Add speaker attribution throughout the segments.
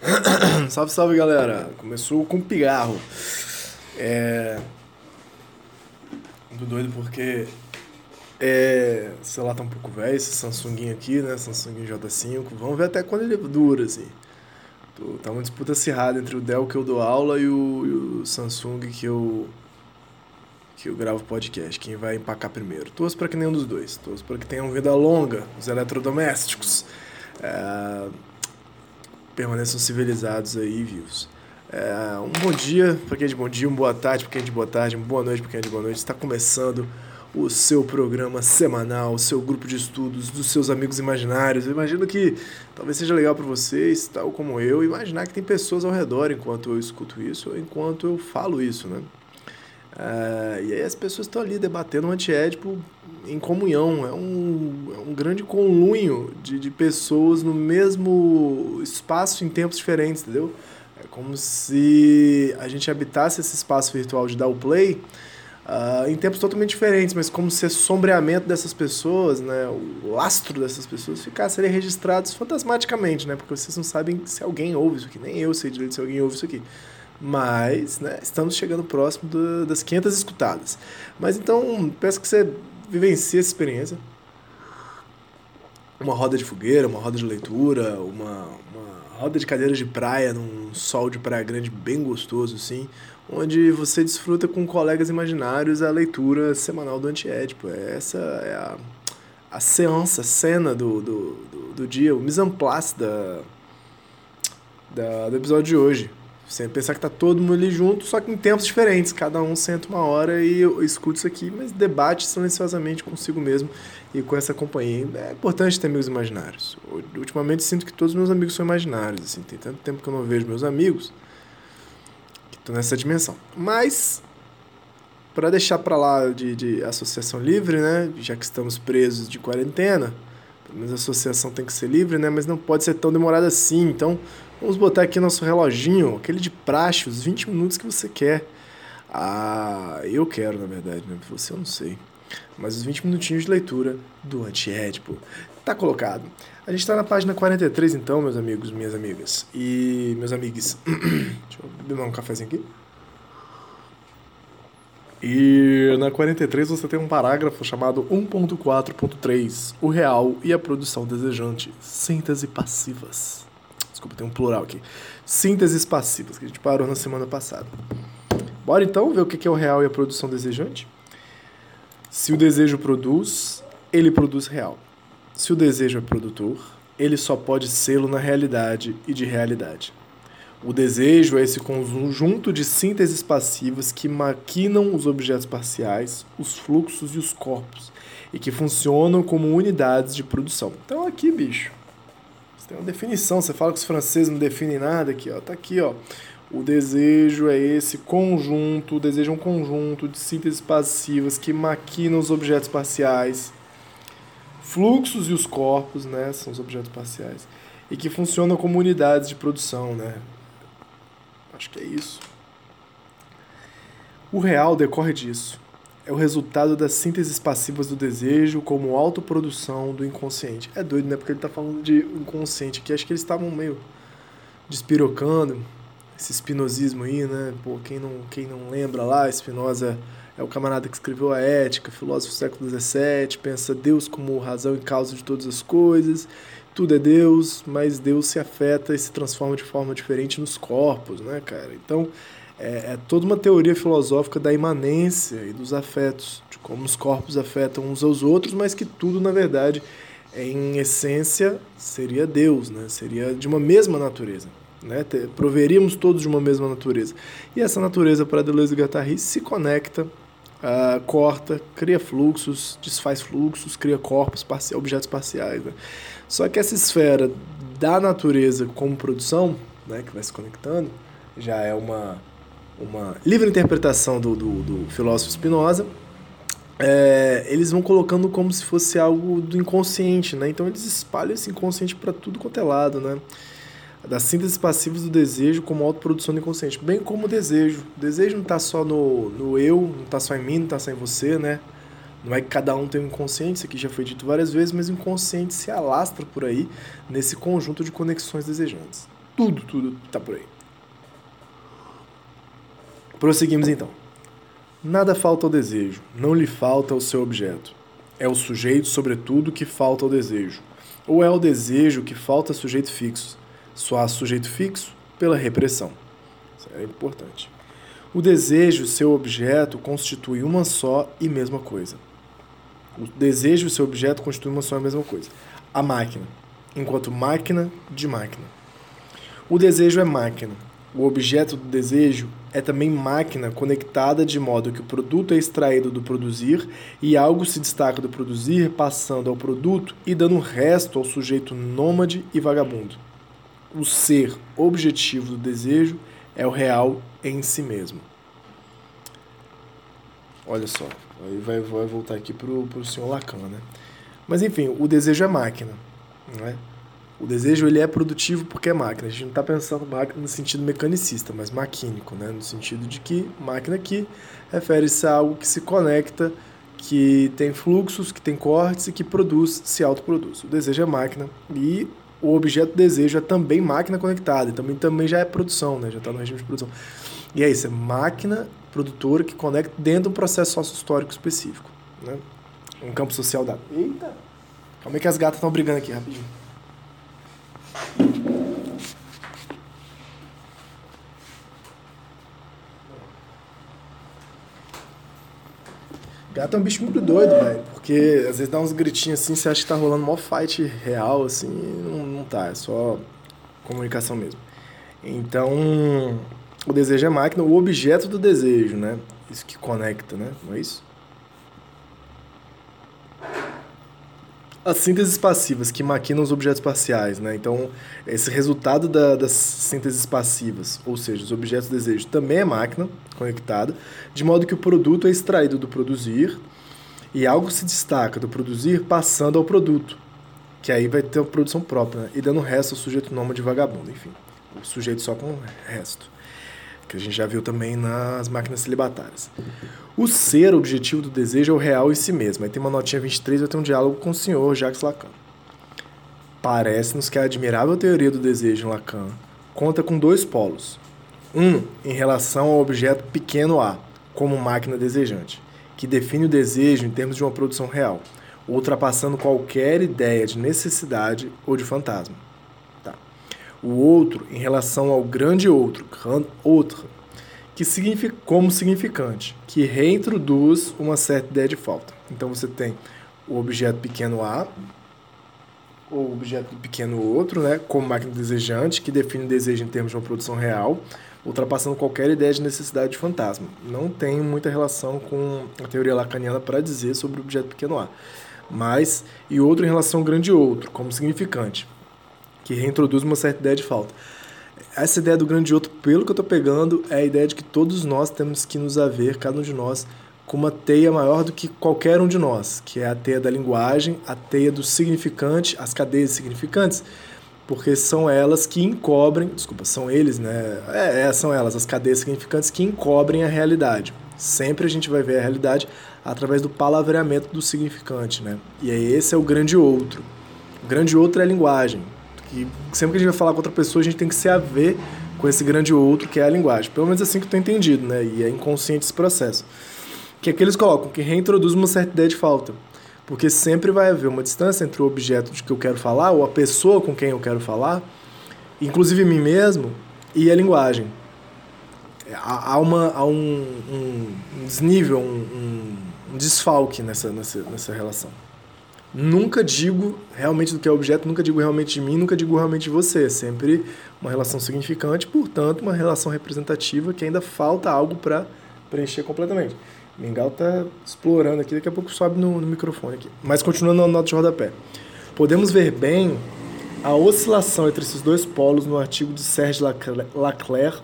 Speaker 1: salve, salve galera! Começou com pigarro. É. Muito doido porque. É. O celular tá um pouco velho, esse Samsung aqui, né? Samsung J5. Vamos ver até quando ele dura, assim. Tá uma disputa acirrada entre o Dell que eu dou aula e o, e o Samsung que eu. Que eu gravo podcast. Quem vai empacar primeiro? Torço para que nenhum dos dois. Torço para que tenham vida longa os eletrodomésticos. É, permaneçam civilizados aí, vivos. É, um bom dia para quem é de bom dia, uma boa tarde para quem é de boa tarde, uma boa noite para quem é de boa noite. Está começando o seu programa semanal, o seu grupo de estudos dos seus amigos imaginários. Eu imagino que talvez seja legal para vocês, tal como eu, imaginar que tem pessoas ao redor enquanto eu escuto isso, ou enquanto eu falo isso, né? É, e aí as pessoas estão ali debatendo um antiédipo em comunhão. É um, é um grande conluio de, de pessoas no mesmo espaço em tempos diferentes, entendeu? É como se a gente habitasse esse espaço virtual de dar o play uh, em tempos totalmente diferentes, mas como se o sombreamento dessas pessoas, né, o lastro dessas pessoas ficasse ali registrados fantasmaticamente, né? Porque vocês não sabem se alguém ouve isso aqui, nem eu sei direito se alguém ouve isso aqui. Mas, né, estamos chegando próximo do, das 500 escutadas. Mas então, peço que você vivencie essa experiência. Uma roda de fogueira, uma roda de leitura, uma, uma roda de cadeiras de praia num sol de praia grande bem gostoso, assim, onde você desfruta com colegas imaginários a leitura semanal do Antiédipo. Essa é a, a seança, a cena do, do, do, do dia, o mise en place da, da, do episódio de hoje. Você pensar que tá todo mundo ali junto, só que em tempos diferentes. Cada um senta uma hora e eu escuto isso aqui, mas debate silenciosamente consigo mesmo e com essa companhia. É importante ter amigos imaginários. Ultimamente sinto que todos os meus amigos são imaginários. Assim, tem tanto tempo que eu não vejo meus amigos que estou nessa dimensão. Mas, para deixar para lá de, de associação livre, né? Já que estamos presos de quarentena, pelo menos a associação tem que ser livre, né? Mas não pode ser tão demorada assim. Então, Vamos botar aqui nosso reloginho, aquele de praxe, os 20 minutos que você quer. Ah, eu quero, na verdade, né? Você eu não sei. Mas os 20 minutinhos de leitura do Antiédipo. Tá colocado. A gente está na página 43, então, meus amigos, minhas amigas. E meus amigos. Deixa eu beber um cafezinho aqui. E na 43 você tem um parágrafo chamado 1.4.3, o real e a produção desejante, síntese passivas. Desculpa, tem um plural aqui. Sínteses passivas, que a gente parou na semana passada. Bora então ver o que é o real e a produção desejante? Se o desejo produz, ele produz real. Se o desejo é produtor, ele só pode sê-lo na realidade e de realidade. O desejo é esse conjunto de sínteses passivas que maquinam os objetos parciais, os fluxos e os corpos, e que funcionam como unidades de produção. Então aqui, bicho, tem uma definição, você fala que os franceses não definem nada aqui, ó, tá aqui, ó. O desejo é esse conjunto, o desejo é um conjunto de sínteses passivas que maquinam os objetos parciais, fluxos e os corpos, né, são os objetos parciais, e que funcionam como unidades de produção, né. Acho que é isso. O real decorre disso é o resultado das sínteses passivas do desejo como autoprodução do inconsciente. É doido, né? Porque ele está falando de inconsciente aqui. Acho que eles estavam meio despirocando esse espinosismo aí, né? Pô, quem não, quem não lembra lá, Spinoza é o camarada que escreveu a Ética, filósofo do século XVII, pensa Deus como razão e causa de todas as coisas. Tudo é Deus, mas Deus se afeta e se transforma de forma diferente nos corpos, né, cara? Então, é, é, toda uma teoria filosófica da imanência e dos afetos, de como os corpos afetam uns aos outros, mas que tudo, na verdade, em essência, seria Deus, né? seria de uma mesma natureza. Né? Proveríamos todos de uma mesma natureza. E essa natureza, para Deleuze e Guattari, se conecta uh, corta, cria fluxos, desfaz fluxos, cria corpos, objetos parciais. Né? Só que essa esfera da natureza como produção, né, que vai se conectando, já é uma, uma livre interpretação do, do, do filósofo Spinoza, é, eles vão colocando como se fosse algo do inconsciente, né? Então eles espalham esse inconsciente para tudo quanto é lado, né? Das sínteses passivas do desejo como autoprodução do inconsciente, bem como o desejo. O desejo não está só no, no eu, não está só em mim, não está só em você, né? Não é que cada um tem um inconsciente, isso aqui já foi dito várias vezes, mas o inconsciente se alastra por aí nesse conjunto de conexões desejantes. Tudo, tudo está por aí. Prosseguimos então. Nada falta ao desejo, não lhe falta o seu objeto. É o sujeito, sobretudo, que falta ao desejo. Ou é o desejo que falta sujeito fixo. Só há sujeito fixo pela repressão. Isso é importante. O desejo, seu objeto, constitui uma só e mesma coisa. O desejo seu objeto constituem uma só e mesma coisa. A máquina, enquanto máquina de máquina. O desejo é máquina, o objeto do desejo é também máquina conectada de modo que o produto é extraído do produzir e algo se destaca do produzir, passando ao produto e dando o resto ao sujeito nômade e vagabundo. O ser objetivo do desejo é o real em si mesmo. Olha só, aí vai, vai voltar aqui para o senhor Lacan, né? Mas enfim, o desejo é máquina, não é? O desejo ele é produtivo porque é máquina. A gente não está pensando máquina no sentido mecanicista, mas maquínico, né? no sentido de que máquina aqui refere-se a algo que se conecta, que tem fluxos, que tem cortes e que produz, se autoproduz. O desejo é máquina e o objeto desejo é também máquina conectada, também, também já é produção, né? já está no regime de produção. E é isso, é máquina produtora que conecta dentro de um processo sócio-histórico específico. Né? Um campo social dado. Eita! Calma aí que as gatas estão brigando aqui, rapidinho. Gato é um bicho muito doido, velho. Porque às vezes dá uns gritinhos assim, você acha que tá rolando mó fight real, assim, não, não tá, é só comunicação mesmo. Então, o desejo é máquina, o objeto do desejo, né? Isso que conecta, né? Não é isso? As sínteses passivas que maquinam os objetos parciais, né? Então, esse resultado da, das sínteses passivas, ou seja, os objetos de desejo, também é máquina conectada, de modo que o produto é extraído do produzir e algo se destaca do produzir passando ao produto, que aí vai ter uma produção própria, né? e dando resto ao sujeito nômade vagabundo, enfim, o sujeito só com resto que a gente já viu também nas máquinas celibatárias. O ser objetivo do desejo é o real em si mesmo. Aí tem uma notinha 23, vai ter um diálogo com o senhor Jacques Lacan. Parece-nos que a admirável teoria do desejo em Lacan conta com dois polos. Um, em relação ao objeto pequeno a, como máquina desejante, que define o desejo em termos de uma produção real, ultrapassando qualquer ideia de necessidade ou de fantasma o outro em relação ao grande outro, outro, que significa como significante, que reintroduz uma certa ideia de falta. Então você tem o objeto pequeno A, o objeto pequeno outro, né, como máquina desejante, que define o desejo em termos de uma produção real, ultrapassando qualquer ideia de necessidade de fantasma. Não tem muita relação com a teoria lacaniana para dizer sobre o objeto pequeno A. Mas, e outro em relação ao grande outro, como significante que reintroduz uma certa ideia de falta. Essa ideia do grande outro, pelo que eu estou pegando, é a ideia de que todos nós temos que nos haver, cada um de nós, com uma teia maior do que qualquer um de nós, que é a teia da linguagem, a teia do significante, as cadeias significantes, porque são elas que encobrem, desculpa, são eles, né? É, é, são elas, as cadeias significantes que encobrem a realidade. Sempre a gente vai ver a realidade através do palavreamento do significante, né? E aí esse é o grande outro. O grande outro é a linguagem. E sempre que a gente vai falar com outra pessoa, a gente tem que se haver com esse grande outro que é a linguagem. Pelo menos assim que eu tenho entendido, né? E é inconsciente esse processo. Que é que eles colocam, que reintroduz uma certa ideia de falta. Porque sempre vai haver uma distância entre o objeto de que eu quero falar, ou a pessoa com quem eu quero falar, inclusive mim mesmo, e a linguagem. Há, uma, há um, um desnível, um, um desfalque nessa, nessa, nessa relação nunca digo realmente do que é objeto, nunca digo realmente de mim, nunca digo realmente de você. É sempre uma relação significante, portanto, uma relação representativa que ainda falta algo para preencher completamente. Mingau tá explorando aqui, daqui a pouco sobe no, no microfone aqui. Mas continuando na nota de rodapé. Podemos ver bem a oscilação entre esses dois polos no artigo de Serge Leclerc,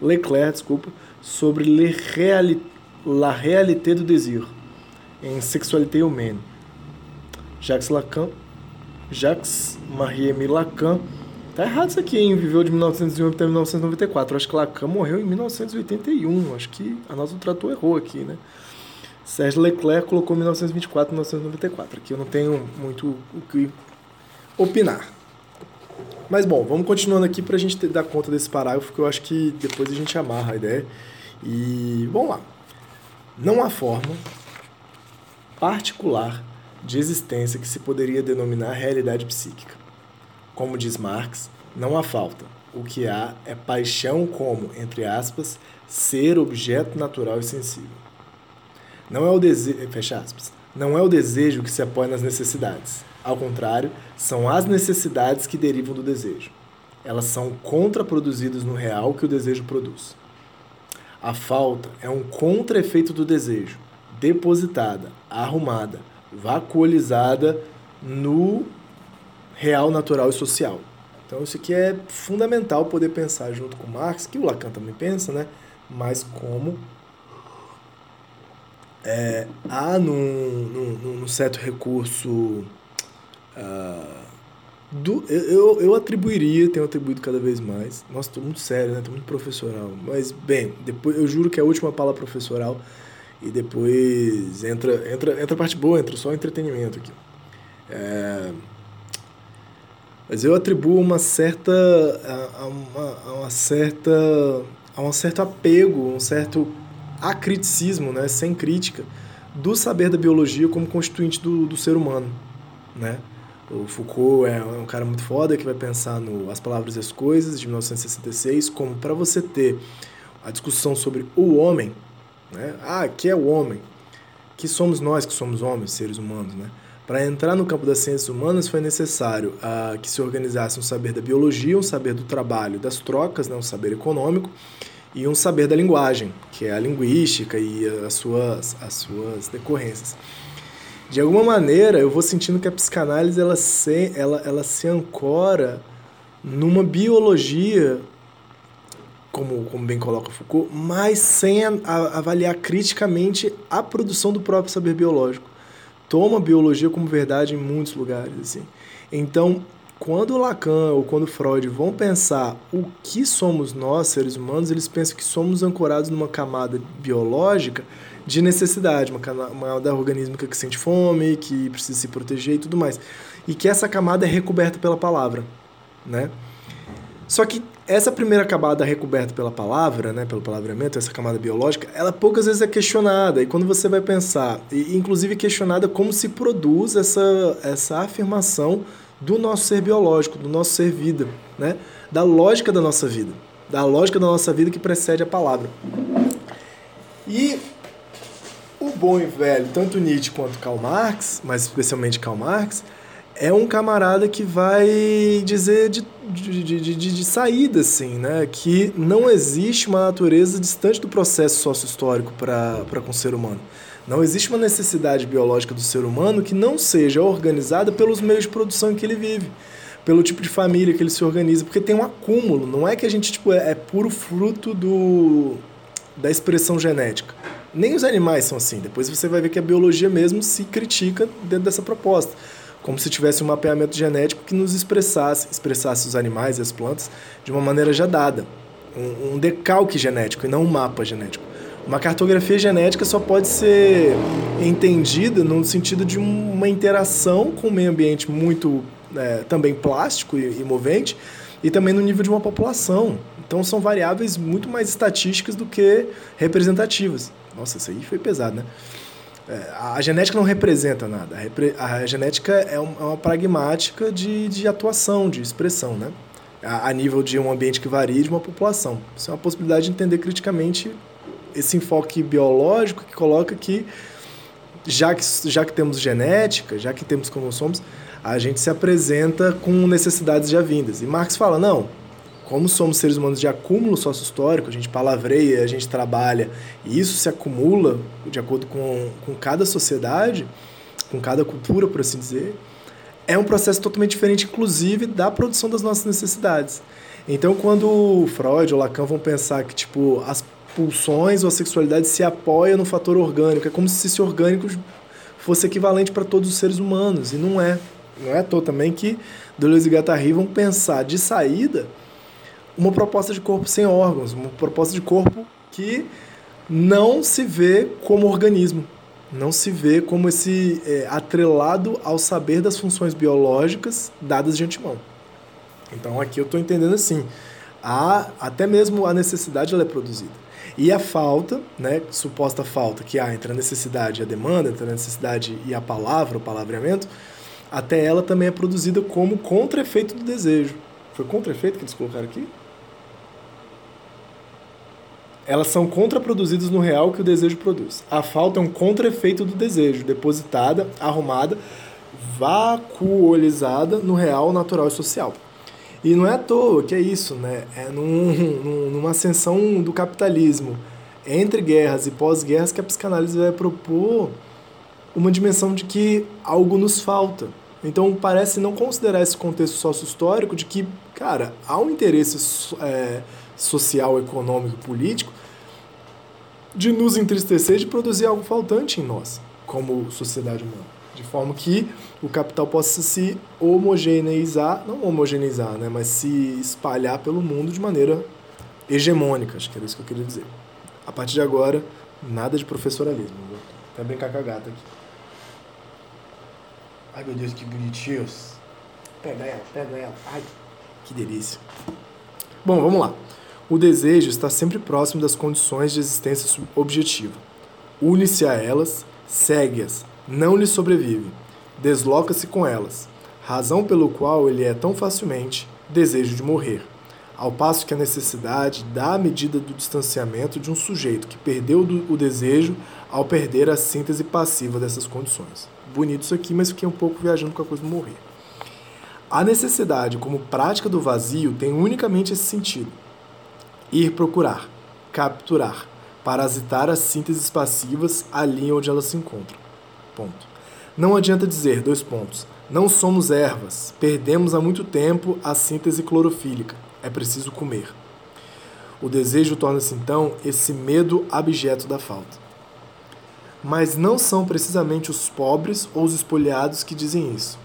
Speaker 1: Leclerc desculpa, sobre le reali, La réalité du désir, em Sexualité humaine. Jacques Lacan, Jacques Marie-Émile Lacan, tá errado isso aqui, hein? Viveu de 1901 até 1994. Acho que Lacan morreu em 1981. Acho que a nossa tratou errou aqui, né? Serge Leclerc colocou 1924 e 1994. Aqui eu não tenho muito o que opinar. Mas bom, vamos continuando aqui para a gente dar conta desse parágrafo, que eu acho que depois a gente amarra a ideia. E vamos lá. Não há forma particular de existência que se poderia denominar realidade psíquica. Como diz Marx, não há falta. O que há é paixão como, entre aspas, ser objeto natural e sensível. Não é o desejo, fecha aspas, não é o desejo que se apoia nas necessidades. Ao contrário, são as necessidades que derivam do desejo. Elas são contraproduzidas no real que o desejo produz. A falta é um contra-efeito do desejo, depositada, arrumada, vacuolizada no real, natural e social. Então isso aqui é fundamental poder pensar junto com Marx, que o Lacan também pensa, né? Mas como é, há num, num, num certo recurso Uh, do, eu, eu atribuiria, tenho atribuído cada vez mais. Nossa, tô muito sério, né? Tô muito professoral. Mas, bem, depois eu juro que é a última palavra professoral e depois entra, entra, entra a parte boa, entra só entretenimento aqui. É, mas eu atribuo uma certa. A, uma, a uma certa. a um certo apego, um certo acriticismo, né? Sem crítica, do saber da biologia como constituinte do, do ser humano, né? O Foucault é um cara muito foda que vai pensar no As Palavras e as Coisas, de 1966, como para você ter a discussão sobre o homem, né? Ah, que é o homem? Que somos nós que somos homens, seres humanos, né? Para entrar no campo das ciências humanas foi necessário ah, que se organizasse um saber da biologia, um saber do trabalho, das trocas, né? um saber econômico e um saber da linguagem, que é a linguística e as suas, as suas decorrências de alguma maneira eu vou sentindo que a psicanálise ela se, ela, ela se ancora numa biologia como, como bem coloca Foucault, mas sem a, a, avaliar criticamente a produção do próprio saber biológico. Toma a biologia como verdade em muitos lugares. Assim. Então, quando Lacan ou quando Freud vão pensar o que somos nós, seres humanos, eles pensam que somos ancorados numa camada biológica de necessidade, uma camada orgânica que sente fome, que precisa se proteger e tudo mais. E que essa camada é recoberta pela palavra, né? Só que essa primeira camada recoberta pela palavra, né, pelo palavramento, essa camada biológica, ela poucas vezes é questionada. E quando você vai pensar, e inclusive questionada como se produz essa, essa afirmação do nosso ser biológico, do nosso ser vida, né? Da lógica da nossa vida, da lógica da nossa vida que precede a palavra. E o bom e velho, tanto Nietzsche quanto Karl Marx, mas especialmente Karl Marx, é um camarada que vai dizer de, de, de, de, de saída, assim, né? Que não existe uma natureza distante do processo sócio-histórico para com o ser humano. Não existe uma necessidade biológica do ser humano que não seja organizada pelos meios de produção em que ele vive, pelo tipo de família que ele se organiza, porque tem um acúmulo. Não é que a gente tipo, é, é puro fruto do, da expressão genética. Nem os animais são assim. Depois você vai ver que a biologia mesmo se critica dentro dessa proposta. Como se tivesse um mapeamento genético que nos expressasse, expressasse os animais e as plantas de uma maneira já dada. Um, um decalque genético e não um mapa genético. Uma cartografia genética só pode ser entendida no sentido de uma interação com o meio ambiente muito é, também plástico e, e movente e também no nível de uma população. Então são variáveis muito mais estatísticas do que representativas. Nossa, isso aí foi pesado, né? É, a genética não representa nada. A, genética é, é uma pragmática de, de atuação, de expressão, né? A, nível de um ambiente que varia de uma população. Isso é uma possibilidade de entender criticamente esse enfoque biológico que coloca que já que, já que temos genética, já que temos como somos, a gente se apresenta com necessidades já vindas. E Marx fala, não, como somos seres humanos de acúmulo sócio-histórico, a gente palavreia, a gente trabalha, e isso se acumula de acordo com, com cada sociedade, com cada cultura, por assim dizer, é um processo totalmente diferente, inclusive, da produção das nossas necessidades. Então, quando Freud ou Lacan vão pensar que, tipo, as pulsões ou a sexualidade se apoia no fator orgânico, é como se esse orgânico fosse equivalente para todos os seres humanos, e não é. Não é à toa também que Deleuze e Guattari vão pensar de saída uma proposta de corpo sem órgãos, uma proposta de corpo que não se vê como organismo, não se vê como esse é, atrelado ao saber das funções biológicas dadas de antemão. Então aqui eu estou entendendo assim, a, até mesmo a necessidade ela é produzida. E a falta, né, suposta falta que há entre a necessidade e a demanda, entre a necessidade e a palavra, o palavreamento, até ela também é produzida como contra-efeito do desejo. Foi contra-efeito que eles colocaram aqui? Elas são contraproduzidas no real que o desejo produz. A falta é um contra-efeito do desejo, depositada, arrumada, vacuolizada no real, natural e social. E não é à toa que é isso, né? É num, numa ascensão do capitalismo entre guerras e pós-guerras que a psicanálise vai propor uma dimensão de que algo nos falta. Então parece não considerar esse contexto sócio-histórico de que, cara, há um interesse é, social, econômico, político, de nos entristecer, de produzir algo faltante em nós, como sociedade humana. De forma que o capital possa se homogeneizar, não homogeneizar, né, mas se espalhar pelo mundo de maneira hegemônica, acho que era isso que eu queria dizer. A partir de agora, nada de professoralismo. Vou até brincar com a gata aqui. Ai meu Deus, que bonitinhos. Pega ela, pega ela. Ai, que delícia. Bom, vamos lá. O desejo está sempre próximo das condições de existência objetiva. Une-se a elas, segue-as, não lhe sobrevive, desloca-se com elas, razão pelo qual ele é tão facilmente desejo de morrer, ao passo que a necessidade dá a medida do distanciamento de um sujeito que perdeu o desejo ao perder a síntese passiva dessas condições. Bonito isso aqui, mas fiquei um pouco viajando com a coisa de morrer. A necessidade como prática do vazio tem unicamente esse sentido ir procurar, capturar, parasitar as sínteses passivas ali onde elas se encontram. Ponto. Não adianta dizer, dois pontos, não somos ervas, perdemos há muito tempo a síntese clorofílica, é preciso comer. O desejo torna-se então esse medo abjeto da falta. Mas não são precisamente os pobres ou os espoliados que dizem isso.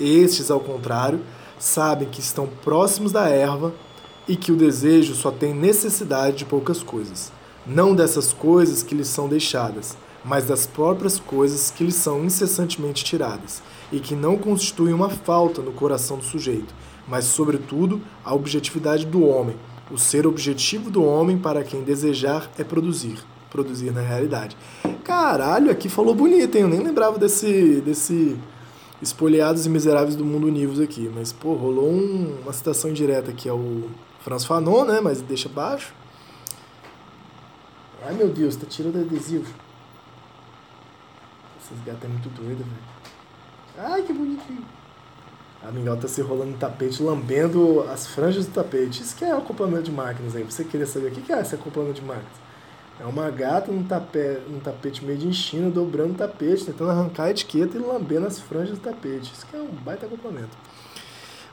Speaker 1: Estes, ao contrário, sabem que estão próximos da erva e que o desejo só tem necessidade de poucas coisas, não dessas coisas que lhe são deixadas, mas das próprias coisas que lhe são incessantemente tiradas, e que não constituem uma falta no coração do sujeito, mas, sobretudo, a objetividade do homem, o ser objetivo do homem para quem desejar é produzir, produzir na realidade. Caralho, aqui falou bonito, hein? Eu nem lembrava desse, desse espoliados e miseráveis do mundo univos aqui, mas, pô, rolou um, uma citação indireta aqui ao Franz Fanon, né? Mas deixa baixo. Ai meu Deus, tá tirando adesivo. Essas gatas é muito doida, velho. Ai que bonitinho. A Mingau tá se rolando no tapete, lambendo as franjas do tapete. Isso que é acoplamento de máquinas aí. Você queria saber o que é esse acoplamento de máquinas? É uma gata num tapete, num tapete meio de China, dobrando o tapete, tentando arrancar a etiqueta e lambendo as franjas do tapete. Isso que é um baita acoplamento.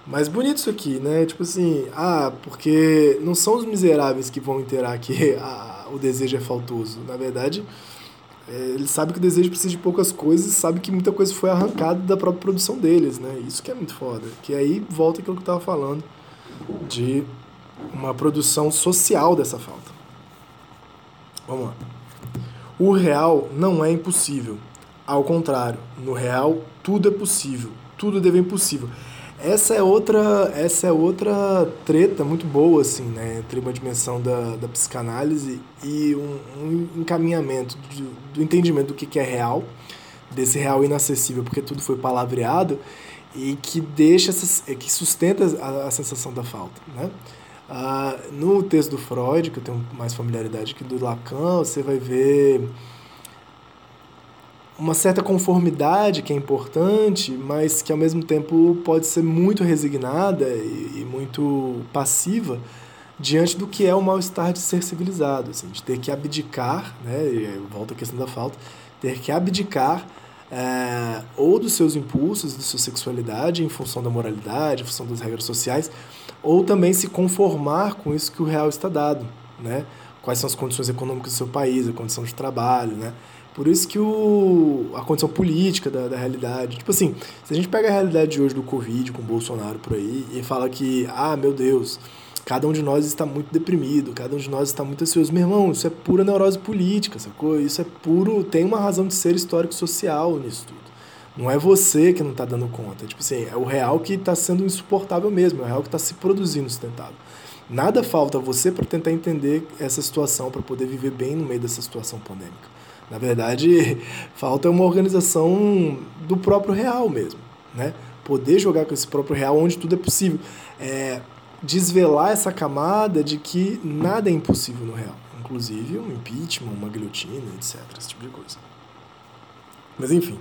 Speaker 1: Mas bonito isso aqui, né? Tipo assim, ah, porque não são os miseráveis que vão interar que ah, o desejo é faltoso. Na verdade, é, eles sabem que o desejo precisa de poucas coisas e sabem que muita coisa foi arrancada da própria produção deles, né? Isso que é muito foda. Que aí volta aquilo que eu tava falando de uma produção social dessa falta. Vamos lá. O real não é impossível. Ao contrário, no real tudo é possível. Tudo deve é impossível. Essa é outra, essa é outra treta muito boa, assim, né? Entre uma dimensão da, da psicanálise e um, um encaminhamento do, do entendimento do que, que é real, desse real inacessível, porque tudo foi palavreado, e que deixa, essas, que sustenta a, a sensação da falta, né? Ah, no texto do Freud, que eu tenho mais familiaridade que do Lacan, você vai ver uma certa conformidade que é importante, mas que ao mesmo tempo pode ser muito resignada e, e muito passiva diante do que é o mal-estar de ser civilizado, assim, de ter que abdicar, né, volta à questão da falta, ter que abdicar é, ou dos seus impulsos, da sua sexualidade, em função da moralidade, em função das regras sociais, ou também se conformar com isso que o real está dado, né? Quais são as condições econômicas do seu país, a condição de trabalho, né? Por isso que o, a condição política da, da realidade. Tipo assim, se a gente pega a realidade de hoje do Covid com o Bolsonaro por aí e fala que, ah, meu Deus, cada um de nós está muito deprimido, cada um de nós está muito ansioso. Meu irmão, isso é pura neurose política, sacou? Isso é puro. Tem uma razão de ser histórico-social nisso tudo. Não é você que não está dando conta. Tipo assim, é o real que está sendo insuportável mesmo, é o real que está se produzindo sustentável. Nada falta você para tentar entender essa situação, para poder viver bem no meio dessa situação pandêmica. Na verdade, falta uma organização do próprio real mesmo, né? Poder jogar com esse próprio real onde tudo é possível. É, desvelar essa camada de que nada é impossível no real. Inclusive um impeachment, uma guilhotina, etc. Esse tipo de coisa. Mas enfim.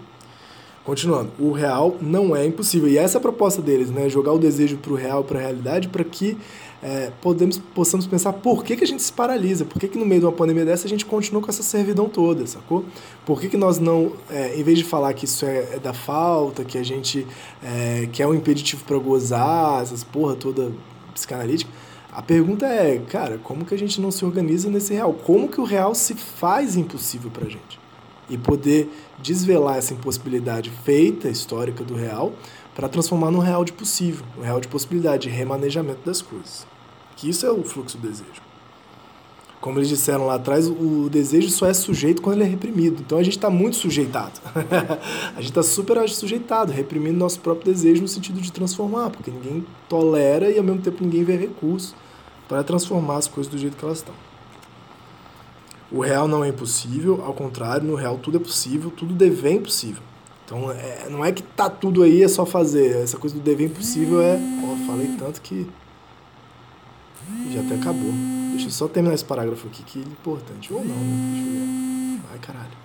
Speaker 1: Continuando, o real não é impossível. E essa é a proposta deles, né? Jogar o desejo para o real, para a realidade, para que é, podemos, possamos pensar por que, que a gente se paralisa, por que, que no meio de uma pandemia dessa a gente continua com essa servidão toda, sacou? Por que, que nós não, é, em vez de falar que isso é, é da falta, que a gente é, quer um impeditivo para gozar, essas porra toda psicanalítica, a pergunta é, cara, como que a gente não se organiza nesse real? Como que o real se faz impossível pra gente? E poder desvelar essa impossibilidade feita, histórica do real, para transformar num real de possível, um real de possibilidade, de remanejamento das coisas. Que isso é o fluxo do desejo. Como eles disseram lá atrás, o desejo só é sujeito quando ele é reprimido. Então a gente está muito sujeitado. a gente está super sujeitado, reprimindo nosso próprio desejo no sentido de transformar, porque ninguém tolera e ao mesmo tempo ninguém vê recurso para transformar as coisas do jeito que elas estão. O real não é impossível, ao contrário, no real tudo é possível, tudo devém possível. Então é, não é que tá tudo aí, é só fazer. Essa coisa do dever impossível é. Ó, falei tanto que. Já até acabou. Deixa eu só terminar esse parágrafo aqui que é importante. Ou não, né? Deixa eu ver. Ai, caralho.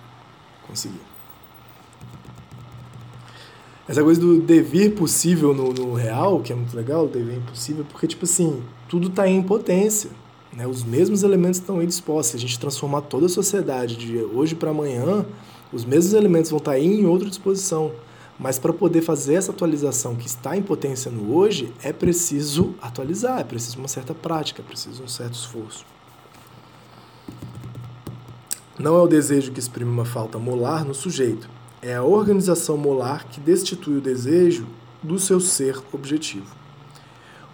Speaker 1: Consegui. Essa coisa do dever possível no, no real, que é muito legal, o dever impossível, porque, tipo assim, tudo está em potência. Né? Os mesmos elementos estão aí dispostos. Se a gente transformar toda a sociedade de hoje para amanhã, os mesmos elementos vão estar tá aí em outra disposição. Mas para poder fazer essa atualização que está em potência no hoje, é preciso atualizar, é preciso uma certa prática, é preciso um certo esforço. Não é o desejo que exprime uma falta molar no sujeito, é a organização molar que destitui o desejo do seu ser objetivo.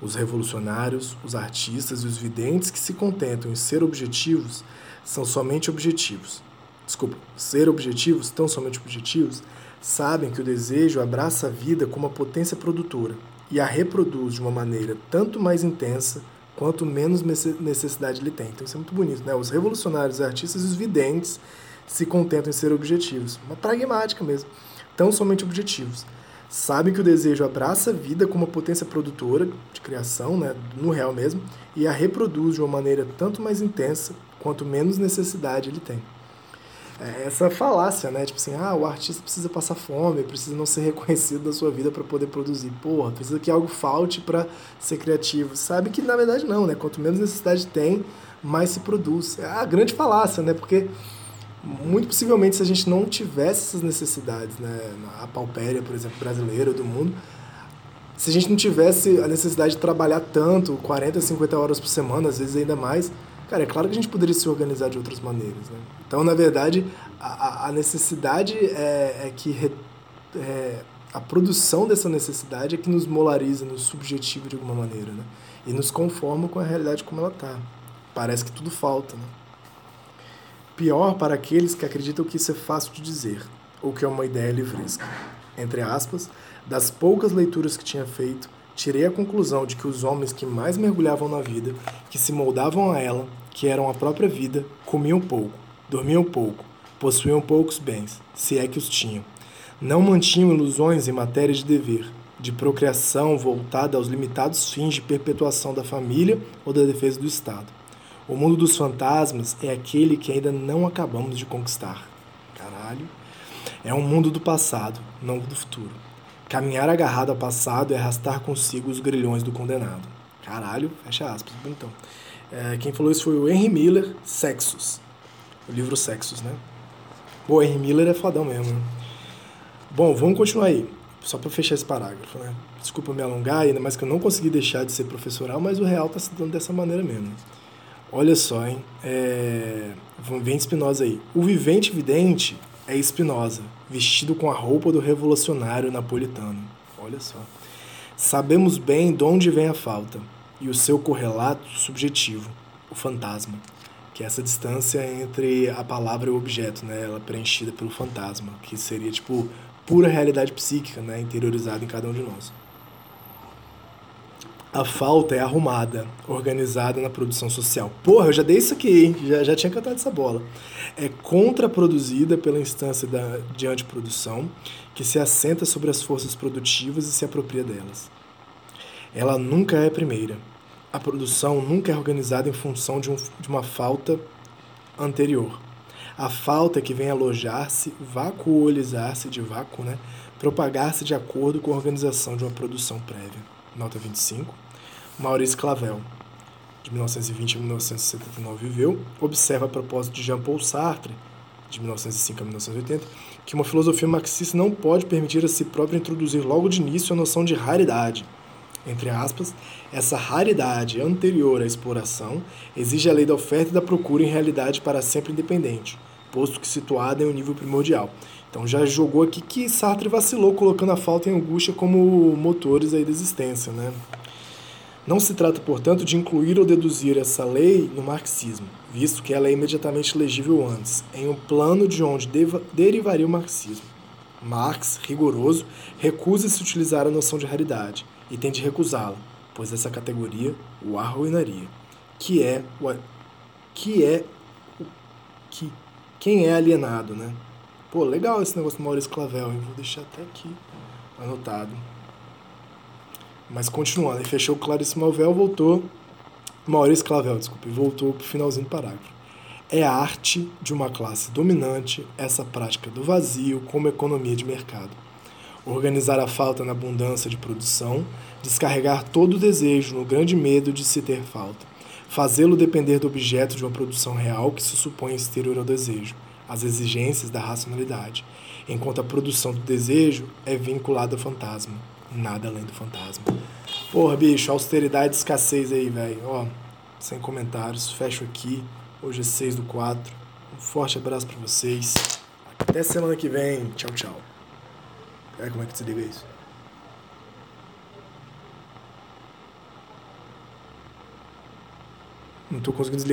Speaker 1: Os revolucionários, os artistas e os videntes que se contentam em ser objetivos são somente objetivos. Desculpa, ser objetivos, tão somente objetivos, sabem que o desejo abraça a vida como uma potência produtora e a reproduz de uma maneira tanto mais intensa quanto menos necessidade ele tem. Então isso é muito bonito, né? Os revolucionários, os artistas e os videntes se contentam em ser objetivos, uma pragmática mesmo, tão somente objetivos. Sabem que o desejo abraça a vida como uma potência produtora de criação, né, no real mesmo, e a reproduz de uma maneira tanto mais intensa quanto menos necessidade ele tem é essa falácia, né? Tipo assim, ah, o artista precisa passar fome, precisa não ser reconhecido da sua vida para poder produzir. Porra, precisa que algo falte para ser criativo. Sabe que na verdade não, né? Quanto menos necessidade tem, mais se produz. É a grande falácia, né? Porque muito possivelmente se a gente não tivesse essas necessidades, né? A paupéria, por exemplo, brasileira do mundo, se a gente não tivesse a necessidade de trabalhar tanto, 40, 50 horas por semana, às vezes ainda mais, Cara, é claro que a gente poderia se organizar de outras maneiras. Né? Então, na verdade, a, a necessidade é, é que re, é, a produção dessa necessidade é que nos molariza, nos subjetiva de alguma maneira, né? E nos conforma com a realidade como ela está. Parece que tudo falta, né? Pior para aqueles que acreditam que isso é fácil de dizer, ou que é uma ideia livresca. Entre aspas, das poucas leituras que tinha feito, tirei a conclusão de que os homens que mais mergulhavam na vida, que se moldavam a ela, que eram a própria vida, comiam pouco, dormiam pouco, possuíam poucos bens, se é que os tinham. Não mantinham ilusões em matéria de dever, de procriação voltada aos limitados fins de perpetuação da família ou da defesa do Estado. O mundo dos fantasmas é aquele que ainda não acabamos de conquistar. Caralho. É um mundo do passado, não do futuro. Caminhar agarrado ao passado é arrastar consigo os grilhões do condenado. Caralho, fecha aspas, bonitão. É, quem falou isso foi o Henry Miller, Sexos. O livro Sexos, né? Pô, Henry Miller é fodão mesmo. Né? Bom, vamos continuar aí. Só para fechar esse parágrafo, né? Desculpa me alongar, ainda mais que eu não consegui deixar de ser professoral, mas o real tá se dando dessa maneira mesmo. Olha só, hein? É... Vem Spinoza aí. O vivente vidente é Spinoza, vestido com a roupa do revolucionário napolitano. Olha só. Sabemos bem de onde vem a falta e o seu correlato subjetivo, o fantasma, que é essa distância entre a palavra e o objeto, né? Ela é preenchida pelo fantasma, que seria tipo pura realidade psíquica, né? Interiorizada em cada um de nós. A falta é arrumada, organizada na produção social. Porra, eu já dei isso aqui, hein? Já, já tinha cantado essa bola. É contraproduzida pela instância da, de antiprodução, que se assenta sobre as forças produtivas e se apropria delas. Ela nunca é primeira. A produção nunca é organizada em função de, um, de uma falta anterior. A falta é que vem alojar-se, vacuolizar-se de vácuo, né? propagar-se de acordo com a organização de uma produção prévia. Nota 25. Maurice Clavel, de 1920 a 1979, viveu, observa a propósito de Jean-Paul Sartre, de 1905 a 1980, que uma filosofia marxista não pode permitir a si própria introduzir logo de início a noção de raridade. Entre aspas, essa raridade anterior à exploração exige a lei da oferta e da procura em realidade para sempre independente, posto que situada em um nível primordial. Então já jogou aqui que Sartre vacilou colocando a falta e a angústia como motores aí da existência, né? Não se trata, portanto, de incluir ou deduzir essa lei no marxismo, visto que ela é imediatamente legível antes, em um plano de onde deva, derivaria o marxismo. Marx, rigoroso, recusa-se utilizar a noção de raridade e tem de recusá-la, pois essa categoria o arruinaria, que é o que é o que quem é alienado, né? Pô, legal esse negócio do Maurício Clavel? Vou deixar até aqui anotado. Mas continuando, ele fechou Clarice Malvel, voltou. Maurício Clavel, desculpe, voltou para o finalzinho do parágrafo. É a arte de uma classe dominante essa prática do vazio como economia de mercado. Organizar a falta na abundância de produção, descarregar todo o desejo no grande medo de se ter falta, fazê-lo depender do objeto de uma produção real que se supõe exterior ao desejo, às exigências da racionalidade, enquanto a produção do desejo é vinculada ao fantasma nada além do fantasma. Porra, bicho, austeridade e escassez aí, velho. Ó, sem comentários, fecho aqui. Hoje é 6 do 4. Um forte abraço para vocês. Até semana que vem. Tchau, tchau. É, como é que desliga isso? Não tô conseguindo desligar.